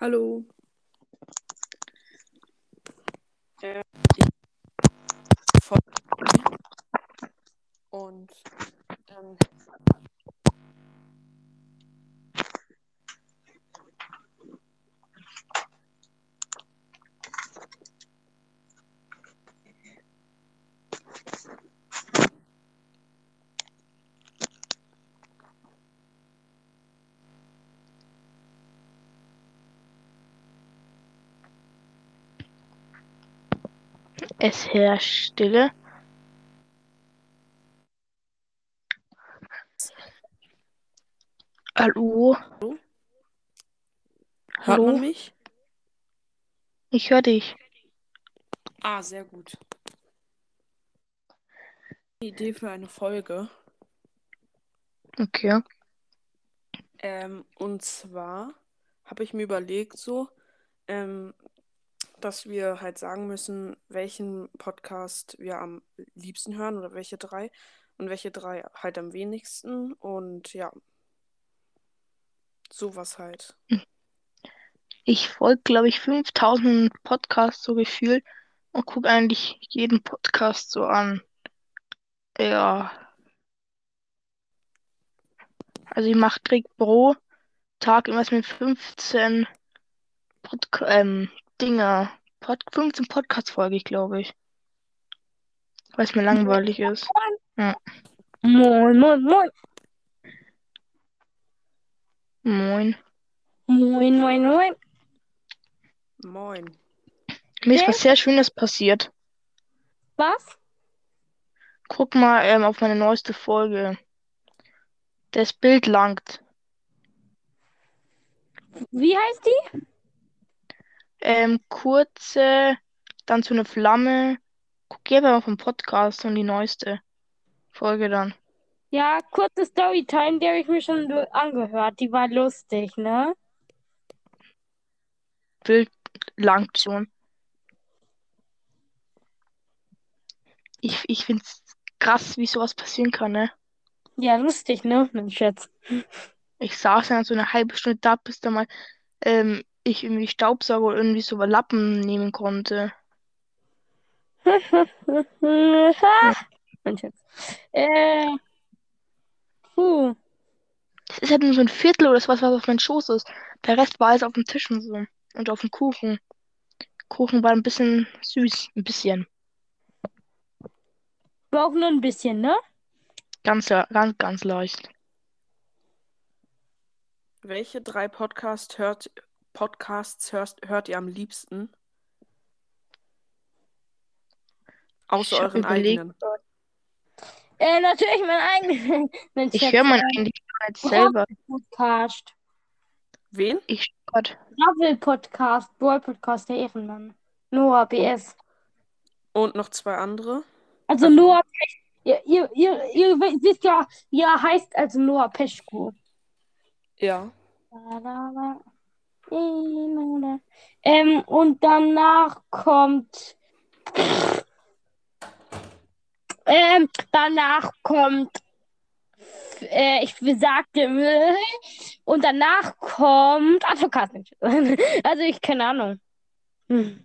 Hallo. Äh, und ähm, Es herrscht Stille. Hallo? Hört Hallo? man mich? Ich höre dich. Ah, sehr gut. Idee für eine Folge. Okay. Ähm, und zwar habe ich mir überlegt, so, ähm, dass wir halt sagen müssen, welchen Podcast wir am liebsten hören oder welche drei und welche drei halt am wenigsten und ja, sowas halt. Ich folge, glaube ich, 5000 Podcasts so gefühlt und gucke eigentlich jeden Podcast so an. Ja. Also ich mache direkt pro Tag irgendwas mit 15 Podca ähm, Dinger. Pod 15 Podcast-Folge, ich glaube ich. Weil es mir langweilig ist. Ja. Moin, moin, moin. Moin. Moin, moin, moin. Moin. Mir ist was sehr Schönes passiert. Was? Guck mal ähm, auf meine neueste Folge. Das Bild langt. Wie heißt die? Ähm, kurze, dann so eine Flamme. Guck einfach auf den Podcast und die neueste Folge dann. Ja, kurze Storytime, die habe ich mir schon angehört. Die war lustig, ne? Bild langt schon. Ich, ich find's krass, wie sowas passieren kann, ne? Ja, lustig, ne? Mein Schatz. Ich saß dann so eine halbe Stunde da, bis da mal ähm, ich irgendwie Staubsauger oder irgendwie so Lappen nehmen konnte. mein Schatz. Äh. Puh. Das ist halt nur so ein Viertel oder sowas, was auf meinem Schoß ist. Der Rest war alles auf dem Tisch und so. Und auf dem Kuchen. Kuchen war ein bisschen süß. Ein bisschen. War auch nur ein bisschen, ne? Ganz, ganz, ganz leicht. Welche drei Podcast hört, Podcasts hörst, hört ihr am liebsten? Außer euren eigenen. Äh, natürlich mein eigener. Mein Ich höre meinen nicht selber. Podcast. Wen? Ich Gott. Gravel Podcast. Brawl Podcast, der Ehrenmann. Noah BS. Und noch zwei andere? Also Also- Noah Pesch. Ihr, ihr, ihr, ihr wisst ja, wie er heißt, also Noah Peschko. Ja. Ähm, und danach kommt. Ähm, danach kommt. Äh, ich sagte. Und danach kommt. Advokat. Also ich, keine Ahnung. Hm.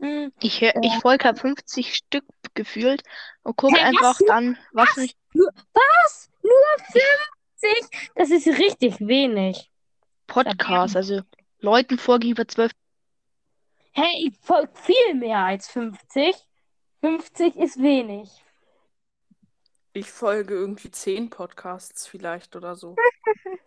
Hm. Ich, hör, ich folge halt 50 Stück gefühlt und gucke was? einfach dann, was mich. Was? Nur 50? Das ist richtig wenig. Podcast, also Leuten folge ich über 12. Hey, ich folge viel mehr als 50. 50 ist wenig. Ich folge irgendwie zehn Podcasts vielleicht oder so.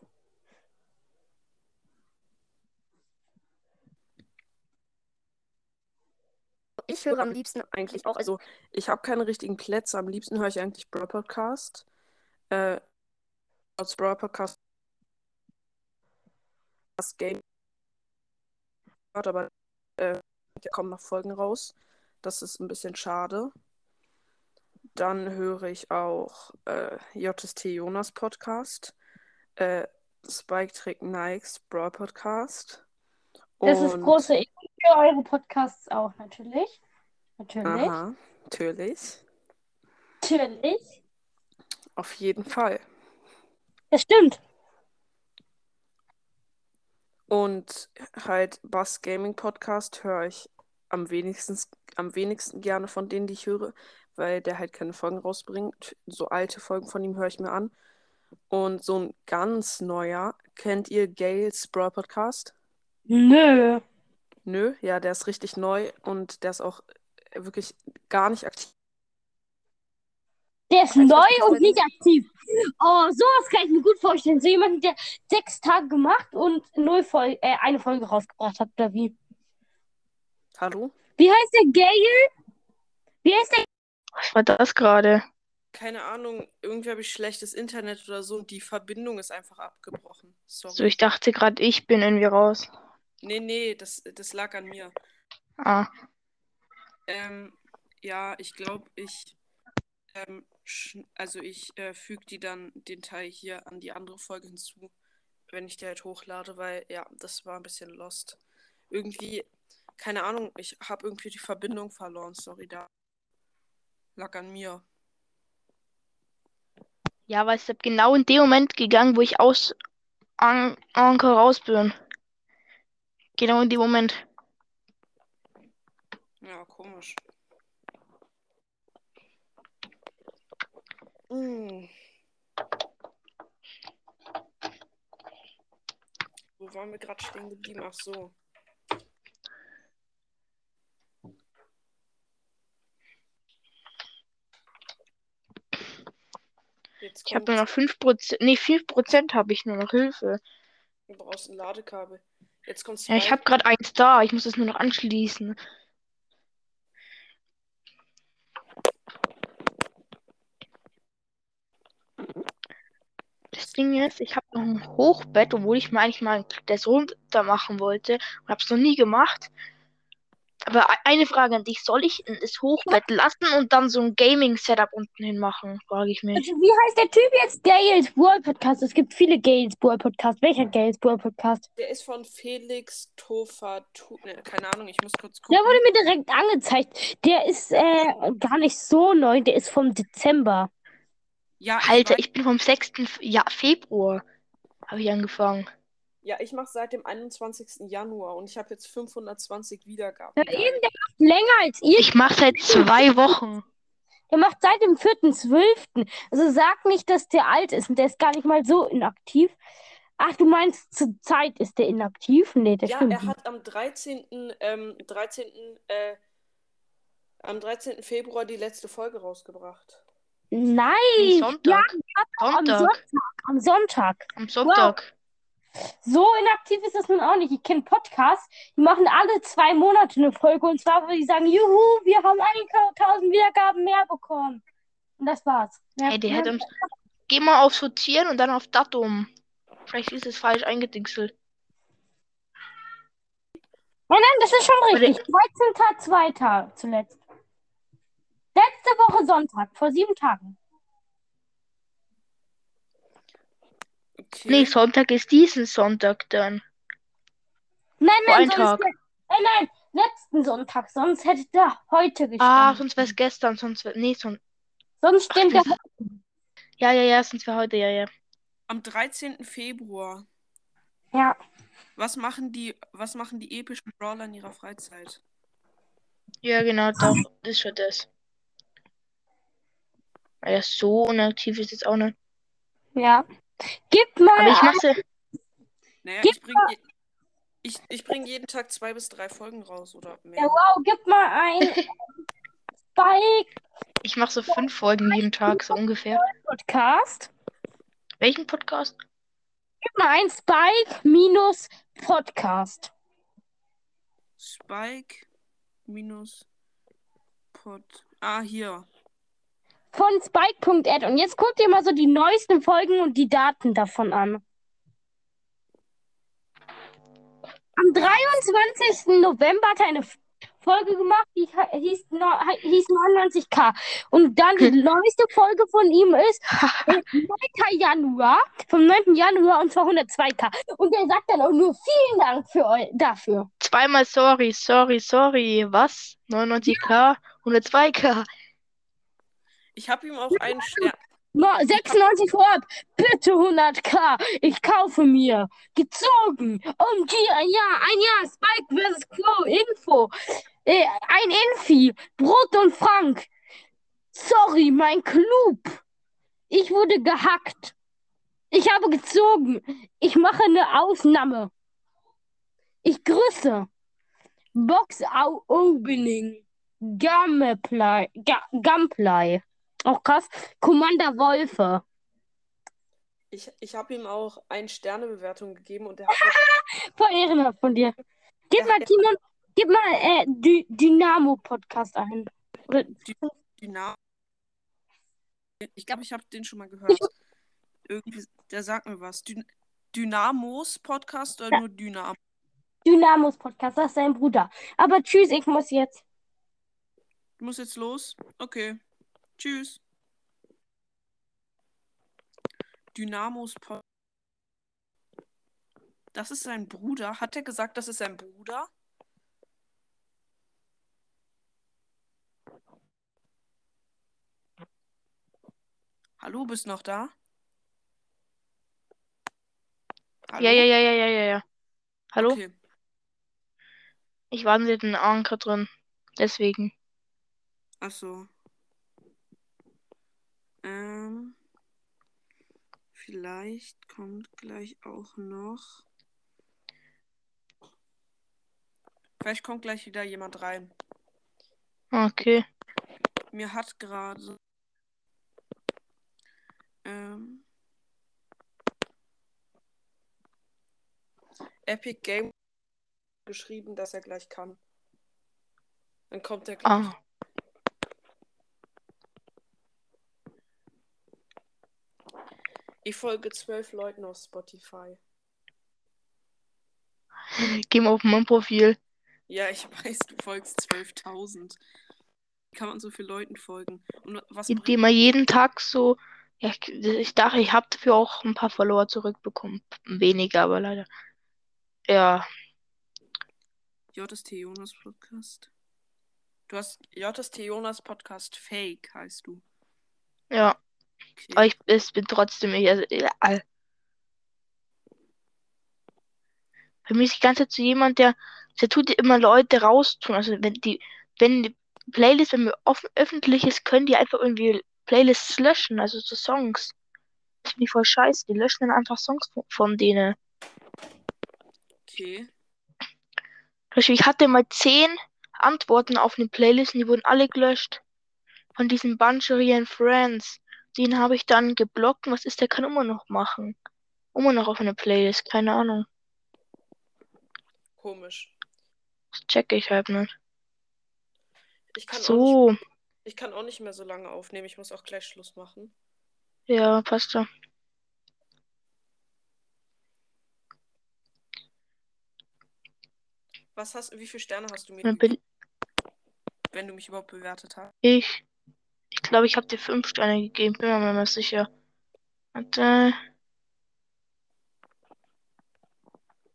Ich höre am liebsten eigentlich auch, also ich habe keine richtigen Plätze, am liebsten höre ich eigentlich Brawl Podcast. Äh, als Brawl Podcast das Game aber äh, da kommen noch Folgen raus. Das ist ein bisschen schade. Dann höre ich auch äh, JST Jonas Podcast, äh, Spike Trick Nikes Brawl Podcast. Das ist große Ehre für eure Podcasts auch, natürlich. Natürlich. Aha, natürlich. Natürlich. Auf jeden Fall. Das stimmt. Und halt Bass Gaming Podcast höre ich am wenigsten, am wenigsten gerne von denen, die ich höre, weil der halt keine Folgen rausbringt. So alte Folgen von ihm höre ich mir an. Und so ein ganz neuer, kennt ihr Gails Brawl Podcast? Nö. Nö, ja, der ist richtig neu und der ist auch wirklich gar nicht aktiv. Der ist was neu und nicht aktiv. Oh, sowas kann ich mir gut vorstellen. So jemand, der sechs Tage gemacht und null Fol äh, eine Folge rausgebracht hat, oder wie? Hallo? Wie heißt der Gail? Wie heißt der? Was war das gerade? Keine Ahnung, irgendwie habe ich schlechtes Internet oder so und die Verbindung ist einfach abgebrochen. Sorry. So, ich dachte gerade, ich bin irgendwie raus. Nee, nee, das, das lag an mir. Ah, Ähm, ja, ich glaube, ich, ähm, also ich äh, füge die dann den Teil hier an die andere Folge hinzu, wenn ich die halt hochlade, weil ja, das war ein bisschen lost. Irgendwie, keine Ahnung, ich habe irgendwie die Verbindung verloren, sorry, da lag an mir. ja, weil es genau in dem Moment gegangen, wo ich aus An Anker raus bin. Genau in dem Moment. Ja, komisch. Mm. Wo waren wir gerade stehen geblieben? Ach so. Jetzt Ich habe nur noch 5%, nee, 5% habe ich nur noch Hilfe. du brauchst ein Ladekabel. Jetzt kommt Ja, ich habe gerade eins da, ich muss es nur noch anschließen. Ding ist, ich habe noch ein Hochbett, obwohl ich mir eigentlich mal das runter machen wollte und habe es noch nie gemacht. Aber e- eine Frage an dich, soll ich das Hochbett lassen und dann so ein Gaming-Setup unten hin machen, frage ich mich. Also, wie heißt der Typ jetzt? Gails Brawl Podcast. Es gibt viele Gails Brawl Podcast. Welcher Gails Brawl Podcast? Der ist von Felix Tofatu. Ne, keine Ahnung, ich muss kurz Der gucken. wurde mir direkt angezeigt. Der ist äh, gar nicht so neu. Der ist vom Dezember. Ja, ich Alter, weiß, ich bin vom 6. F- ja, Februar habe ich angefangen. ja, ich mache seit dem 21. Januar und ich habe jetzt 520 Wiedergaben. Ja, eben, der macht länger als ihr. Ich mache seit zwei Wochen. Der macht seit dem 4.12. Also sag nicht, dass der alt ist. Und der ist gar nicht mal so inaktiv. Ach, du meinst, zur Zeit ist der inaktiv? Nee, das Ja, stimmt er hat am 13. Ähm, 13. Äh, am 13. Februar die letzte Folge rausgebracht. Nein! Ja, Sonntag. am Sonntag. Am Sonntag. Am Sonntag. So inaktiv ist das nun auch nicht. Ich kenne Podcasts, die machen alle zwei Monate eine Folge. Und zwar, wo die sagen, juhu, wir haben 1000 Wiedergaben mehr bekommen. Und das war's. Mehr, Ey, der hat uns. Geh mal auf Sortieren und dann auf Datum. Vielleicht ist es falsch eingedingselt. Nein, nein, das ist schon richtig. 13.2. zuletzt. Sonntag, vor sieben Tagen. Okay. Nee, Sonntag ist diesen Sonntag dann. Nein, nein, ein sonst, Tag. nein, nein, letzten Sonntag. Sonst hätte der heute Ah, gestanden. sonst wäre es gestern, sonst wär, Nee, son Sonst Ach, stimmt der. das- Ja, ja, ja, sonst wäre heute, ja, ja. Am 13. Februar. Ja. Was machen die, was machen die epischen Brawler in ihrer Freizeit? Ja, genau, doch. Das ist schon das. Ja, so unaktiv ist es auch nicht. Ja. Gib mal. Aber ich mache Naja, Gib ich bringe ich, ich bring jeden Tag zwei bis drei Folgen raus oder mehr. Ja, wow, gib mal ein Spike ich mach so fünf Folgen jeden Tag, so ungefähr. Podcast. Welchen Podcast? Gib mal ein Spike minus Podcast. Spike minus Pod. Ah, hier. Von Spike.ad. Und jetzt guck dir mal so die neuesten Folgen und die Daten davon an. Am 23. November hat er eine Folge gemacht, die hieß, no- hieß 99k. Und dann die neueste Folge von ihm ist äh, 9. Januar, vom 9. Januar und zwar 102k. Und er sagt dann auch nur vielen Dank für eu dafür. Zweimal sorry, sorry, sorry. Was? 99k? 102k? Ich habe ihm auch einen Stern. Ma- 96 vorab, bitte 100k, ich kaufe mir. Gezogen. OMG, ein Jahr, ein Jahr, Spike vs. Crow, Info. Äh, ein Infi, Brot und Frank. Sorry, mein Club. Ich wurde gehackt. Ich habe gezogen. Ich mache eine Ausnahme. Ich grüße. Box Opening. Gameplay. Ga Gunplay. Auch krass. Commander Wolfe. Ich, ich habe ihm auch ein Sterne-Bewertung gegeben und er hat Voll ehrenhaft von dir. Gib Ja, mal, ja. Timon, gib mal äh, Dy Dynamo-Podcast ein. Oder, Dynamo. Ich glaube, ich habe den schon mal gehört. Irgendwie, der sagt mir was. Dyn Dynamos Podcast oder Ja. nur Dynamo? Dynamos Podcast, das ist sein Bruder. Aber tschüss, ich muss jetzt. Du musst jetzt los? Okay. Tschüss. Dynamos Podcast. Das ist sein Bruder. Hat er gesagt, das ist sein Bruder? Hallo, bist noch da? Hallo? Ja, ja, ja, ja, ja, ja, ja. Hallo? Okay. Ich war mit den Anker drin. Deswegen. Ach so. Ähm, vielleicht kommt gleich auch noch. Vielleicht kommt gleich wieder jemand rein. Okay. Mir hat gerade ähm, Epic Game geschrieben, dass er gleich kann. Dann kommt er gleich. Ah. Ich folge zwölf Leuten auf Spotify. Geh mal auf mein Profil. Ja, ich weiß, du folgst 12.000. Wie kann man so vielen Leuten folgen? Und was Indem man jeden Tag so. Ja, ich, ich dachte, ich habe dafür auch ein paar Follower zurückbekommen. Weniger, aber leider. Ja. JST Jonas Podcast? Du hast JST Jonas Podcast Fake, heißt du. Ja. Okay. Aber ich es bin trotzdem ich. Also, ja, all- Für mich ist die ganze Zeit so jemand, der, der tut immer Leute raustun. Also wenn die, wenn die Playlist, wenn wir offen, öffentlich ist, können die einfach irgendwie Playlists löschen, also so Songs. Das finde ich voll scheiße. Die löschen dann einfach Songs von, von denen. okay. Beispiel, ich hatte mal zehn Antworten auf eine Playlist und die wurden alle gelöscht. Von diesen Bunchery and Friends. Den habe ich dann geblockt. Und Was ist, der kann immer noch machen. Immer noch auf eine Playlist, keine Ahnung. Komisch. Das checke ich halt nicht. Ich kann, auch nicht, So, ich kann auch nicht mehr so lange aufnehmen. Ich muss auch gleich Schluss machen. ja, passt ja. Was hast, wie viele Sterne hast du mir wenn du mich überhaupt bewertet hast? ich. Ich glaube, ich habe dir fünf Sterne gegeben. Bin mir mal sicher. Warte.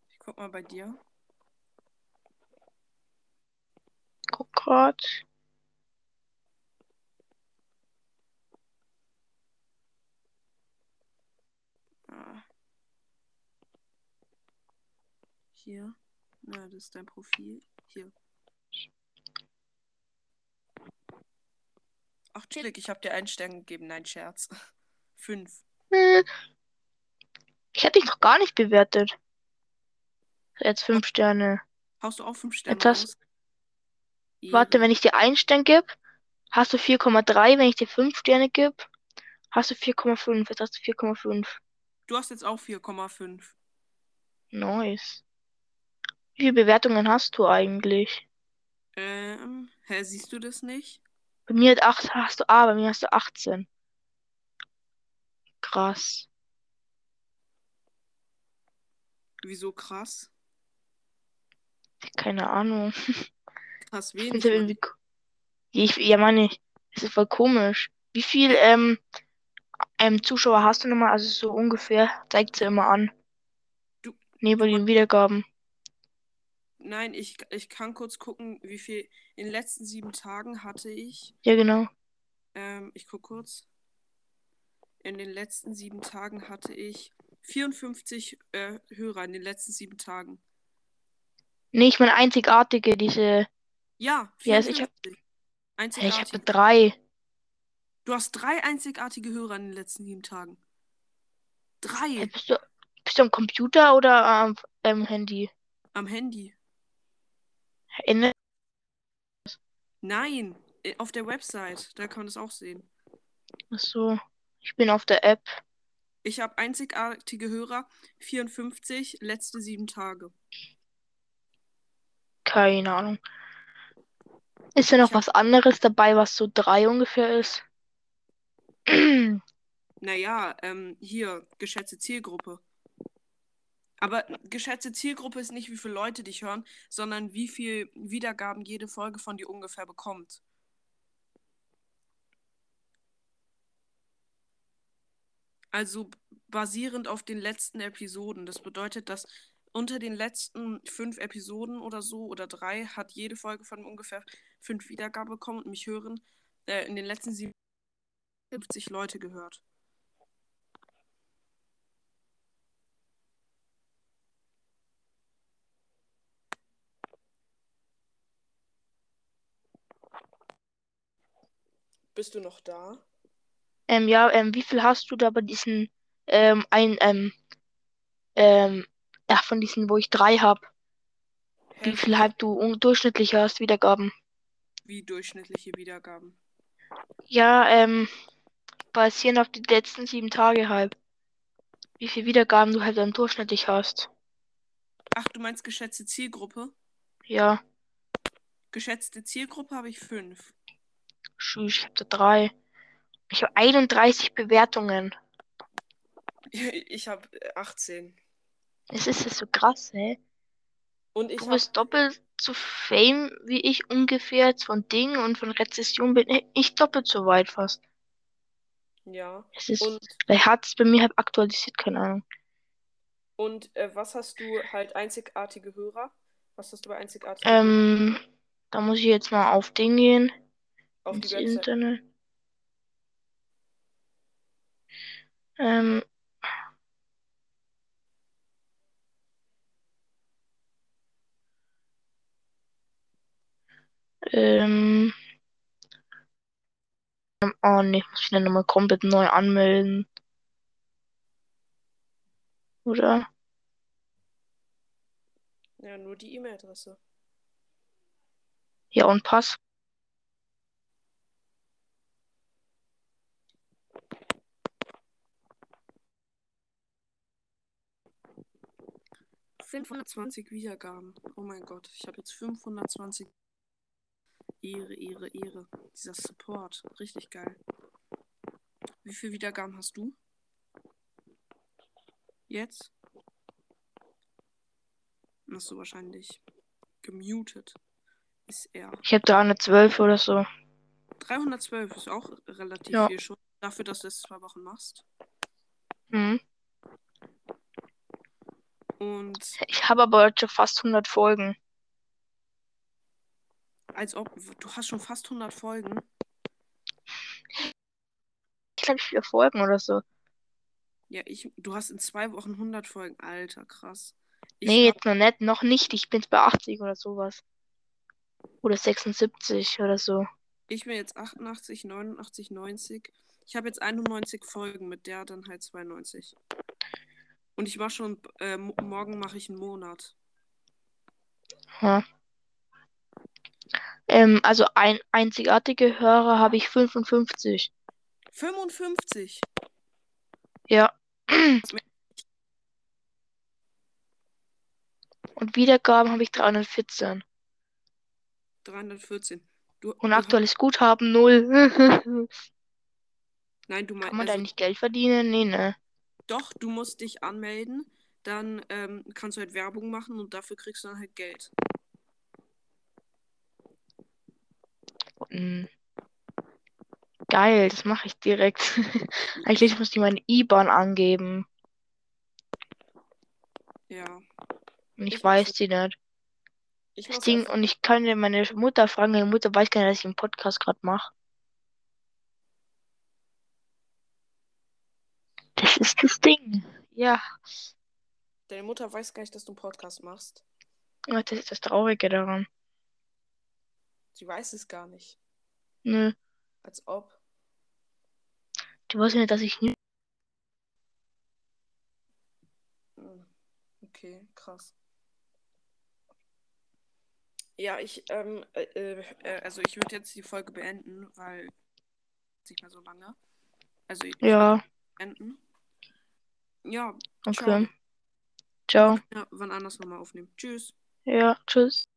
Ich guck mal bei dir. Guck grad. Ah. Hier. Na, das ist dein Profil. Hier. Ach, chillig, ich habe dir einen Stern gegeben. Nein, Scherz. Fünf. Hm. Ich hätte dich noch gar nicht bewertet. Jetzt fünf Sterne. Haust du auch fünf Sterne Jetzt hast-? Warte, wenn ich dir einen Stern gebe, hast du 4,3. Wenn ich dir fünf Sterne gebe, hast du 4,5. Jetzt hast du 4,5. Du hast jetzt auch 4,5. Nice. Wie viele Bewertungen hast du eigentlich? Ähm, hä, siehst du das nicht? Bei mir hat acht, hast du A, bei mir hast du 18. Krass. Wieso krass? Keine Ahnung. Krass Ich wenig. ko- Ich, ja, meine, es ist voll komisch. Wie viel ähm, ähm, Zuschauer hast du nochmal? Also so ungefähr, zeigt sie immer an. Du- Neben den Wiedergaben. Nein, ich, ich kann kurz gucken, wie viel in den letzten sieben Tagen hatte ich. Ja, genau. Ähm, ich guck kurz. in den letzten sieben Tagen hatte ich 54 äh, Hörer in den letzten sieben Tagen. Nee, ich meine einzigartige, diese. Ja, Ja, also ich 54. hab- ich habe drei. Du hast drei einzigartige Hörer in den letzten sieben Tagen. Drei Hey, bist du, bist du am Computer oder am ähm, Handy? am Handy. In, Nein, auf der Website. Da kann man es auch sehen. Achso, ich bin auf der App. Ich habe einzigartige Hörer, 54, letzte sieben Tage. Keine Ahnung. Ist ja noch hab- was anderes dabei, was so drei ungefähr ist? Naja, ähm, hier, geschätzte Zielgruppe. Aber geschätzte Zielgruppe ist nicht, wie viele Leute dich hören, sondern wie viel Wiedergaben jede Folge von dir ungefähr bekommt. Also basierend auf den letzten Episoden. Das bedeutet, dass unter den letzten fünf Episoden oder so oder drei hat jede Folge von ungefähr fünf Wiedergaben bekommen und mich hören äh, in den letzten sieben 50 Leute gehört. Bist du noch da? Ähm, ja, ähm, wie viel hast du da bei diesen, ähm, ein, ähm, ähm, ach, von diesen, wo ich drei hab? Wie viel halt du durchschnittlich hast, Wiedergaben? Wie durchschnittliche Wiedergaben? Ja, ähm, basierend auf die letzten sieben Tage halt. Wie viel Wiedergaben du halt dann durchschnittlich hast. Ach, du meinst geschätzte Zielgruppe? Ja, Geschätzte Zielgruppe habe ich fünf. Ich hab da drei. Ich habe 31 Bewertungen. Ich habe 18. Es ist so krass, hä? Und ich Du habe bist doppelt so fame wie ich ungefähr jetzt von Dingen und von Rezession bin ich doppelt so weit fast. ja. Es ist, Und hat es bei mir halt aktualisiert, keine Ahnung. und äh, was hast du halt einzigartige Hörer? Was hast du bei einzigartigen Hörer Ähm, da muss ich jetzt mal auf Ding gehen, auf die Website? Internet. Ähm, ähm, oh nee, ich muss wieder nochmal komplett neu anmelden. Oder? Ja, nur die E-Mail-Adresse. Ja, und Pass. 520 Wiedergaben. Oh mein Gott, ich habe jetzt 520. Ehre, Ehre, Ehre. Dieser Support, richtig geil. Wie viele Wiedergaben hast du? Jetzt? Hast du wahrscheinlich gemutet. Ist er. Ich habe 312 oder so. 312 ist auch relativ Ja. viel schon. Dafür, dass du es zwei Wochen machst. Mhm. Und Ich habe aber heute schon fast 100 Folgen. als ob du hast schon fast 100 Folgen. Ich glaube, vier Folgen oder so. Ja, ich, du hast in zwei Wochen 100 Folgen. Alter, krass. Ich Nee, hab, jetzt noch nicht, noch nicht. Ich bin jetzt bei 80 oder sowas. Oder 76 oder so. ich bin jetzt 88, 89, 90. Ich habe jetzt 91 Folgen, mit der dann halt 92. Und ich mache schon, äh, mo- morgen mache ich einen Monat. Ja. Ähm, also ein einzigartige Hörer habe ich 55. 55. Ja. Und Wiedergaben habe ich 314. 314. Du, Und aktuelles Guthaben 0. nein, du Kann meinst, man da also, nicht Geld verdienen? Nee, ne. Doch, du musst dich anmelden. Dann ähm, kannst du halt Werbung machen und dafür kriegst du dann halt Geld. Hm. Geil, das mache ich direkt. Eigentlich muss ich meine IBAN angeben. Ja. Und ich Ich weiß die nicht. Ich Ding, und ich kann meine Mutter fragen. Meine Mutter weiß gar nicht, dass ich einen Podcast gerade mache. Ist das Ding. Ja. Deine Mutter weiß gar nicht, dass du einen Podcast machst. Das ist das Traurige daran. Sie weiß es gar nicht. Nö. Als ob. Die weiß nicht, dass ich nie. Hm, Okay, krass. Ja, ich, ähm, äh, äh, also ich würde jetzt die Folge beenden, weil nicht mehr so lange. Also ich Ja, beenden. Ja, okay. ciao. Ciao. Ja, wann anders nochmal aufnehmen. Tschüss. Ja, tschüss.